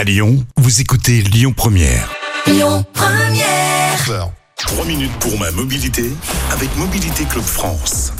À Lyon, vous écoutez Lyon Première. Lyon Première. 3 minutes pour ma mobilité avec Mobilité Club France.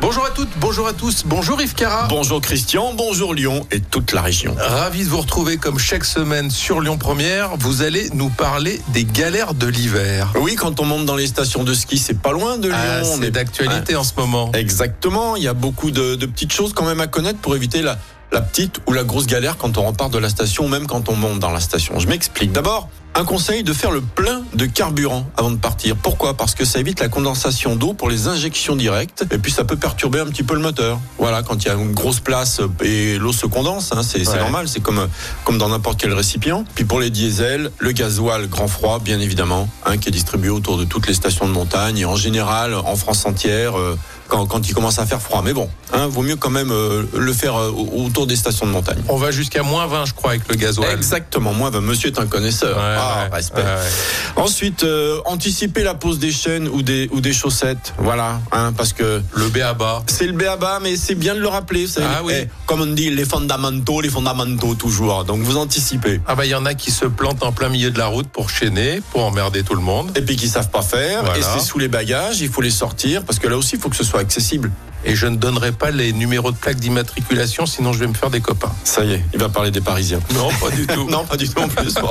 Bonjour à toutes, bonjour à tous, bonjour Yves Cara. Bonjour Christian, bonjour Lyon et toute la région. Ravi de vous retrouver comme chaque semaine sur Lyon Première. Vous allez nous parler des galères de l'hiver. Oui, quand on monte dans les stations de ski, c'est pas loin de Lyon. Ah, On c'est est- d'actualité en ce moment. Exactement, il y a beaucoup de, de petites choses quand même à connaître pour éviter la, la petite ou la grosse galère quand on repart de la station ou même quand on monte dans la station. Je m'explique. D'abord, un conseil de faire le plein de carburant avant de partir. Pourquoi? Parce que ça évite la condensation d'eau pour les injections directes et puis ça peut perturber un petit peu le moteur. Voilà, quand il y a une grosse place et l'eau se condense, hein, c'est Ouais. normal, c'est comme, comme dans n'importe quel récipient. Puis pour les diesels, le gasoil grand froid, bien évidemment, hein, qui est distribué autour de toutes les stations de montagne et en général en France entière. euh, quand, quand il commence à faire froid. Mais bon, hein, vaut mieux quand même euh, le faire euh, autour des stations de montagne. On va jusqu'à moins 20, je crois, avec le gasoil. Exactement, moi, ben, monsieur est un connaisseur. Ouais, ah, ouais, respect. ouais. Ensuite, euh, anticiper la pose des chaînes ou des, ou des chaussettes. Voilà, hein, parce que Le B.A.B.A. c'est le béaba, mais c'est bien de le rappeler. vous savez. Ah oui. Eh, comme on dit, les fondamentaux, les fondamentaux toujours. Donc vous anticipez. Ah bah il y en a qui se plantent en plein milieu de la route pour chaîner, pour emmerder tout le monde. Et puis qui savent pas faire, Voilà. et c'est sous les bagages, il faut les sortir, parce que là aussi, il faut que ce soit accessible. Et je ne donnerai pas les numéros de plaque d'immatriculation, sinon je vais me faire des copains. Ça y est, il va parler des Parisiens. Non, pas du tout. non, pas du tout en plus.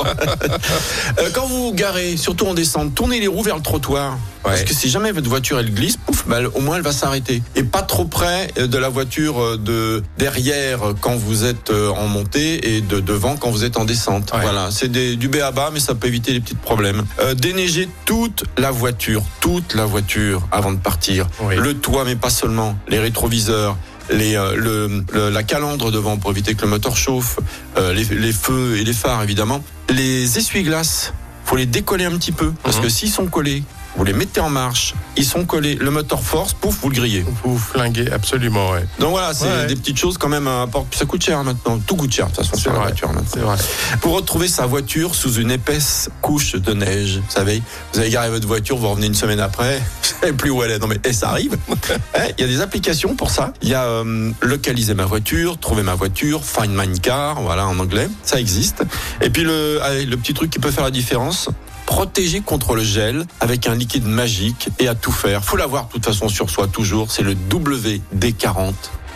Euh, Quand vous vous garez, surtout en descente, tournez les roues vers le trottoir. Parce que si jamais votre voiture elle glisse, pouf, bah, au moins elle va s'arrêter. Et pas trop près euh, de la voiture euh, de derrière quand vous êtes en montée et de devant quand vous êtes en descente. Ouais. Voilà, c'est du B à bas, mais ça peut éviter les petits problèmes. Euh, déneiger toute la voiture, toute la voiture avant de partir. Oui. Le toit, mais pas seulement. Les rétroviseurs. Les, euh, le, le- la calandre devant pour éviter que le moteur chauffe, euh, les, les feux et les phares évidemment. Les essuie-glaces, faut les décoller un petit peu parce Mhm. que s'ils sont collés, vous les mettez en marche, ils sont collés, le moteur force, pouf, vous le grillez. Vous flinguez, absolument, ouais. Donc voilà, c'est Ouais. des petites choses quand même à. Ça coûte cher maintenant, tout coûte cher de toute façon C'est sur la voiture. C'est vrai. Pour retrouver sa voiture sous une épaisse couche de neige, vous savez, vous avez garé votre voiture, vous revenez une semaine après, vous savez plus où elle est. Non mais eh, ça arrive. Eh, Il y a des applications pour ça. Il y a euh, localiser ma voiture, trouver ma voiture, find my car, voilà en anglais, ça existe. Et puis le, allez, le petit truc qui peut faire la différence. Protéger contre le gel avec un liquide magique et à tout faire. Faut l'avoir de toute façon sur soi toujours. C'est le WD40.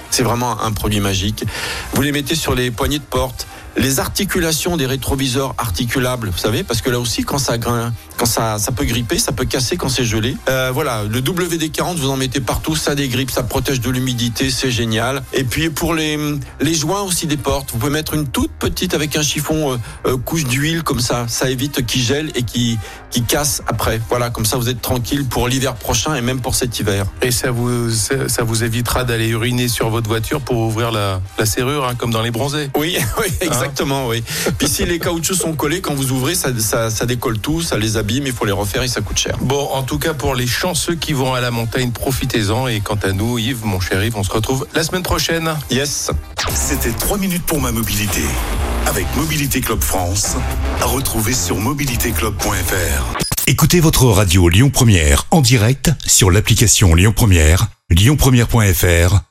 C'est vraiment un produit magique. Vous les mettez sur les poignées de porte, les articulations des rétroviseurs articulables, vous savez, parce que là aussi, quand ça grin, quand ça, ça peut gripper, ça peut casser quand c'est gelé. Euh, voilà, le WD40, vous en mettez partout, ça dégrippe, ça protège de l'humidité, c'est génial. Et puis pour les, les joints aussi des portes, vous pouvez mettre une toute petite avec un chiffon euh, euh, couche d'huile comme ça, ça évite qu'il gèle et qui qui casse après. Voilà, comme ça vous êtes tranquille pour l'hiver prochain et même pour cet hiver. Et ça vous, ça vous évitera d'aller uriner sur votre voiture pour ouvrir la, la serrure, hein, comme dans les bronzés. Oui, oui, exactement, oui. Puis si les caoutchoucs sont collés, quand vous ouvrez, ça, ça, ça décolle tout, ça les abîme, il faut les refaire et ça coûte cher. Bon, en tout cas, pour les chanceux qui vont à la montagne, profitez-en. Et quant à nous, Yves, mon cher Yves, on se retrouve la semaine prochaine. Yes. C'était 3 minutes pour ma mobilité avec Mobilité Club France. À retrouver sur mobilitéclub.fr. Écoutez votre radio Lyon Première en direct sur l'application Lyon Première, lyonpremière.fr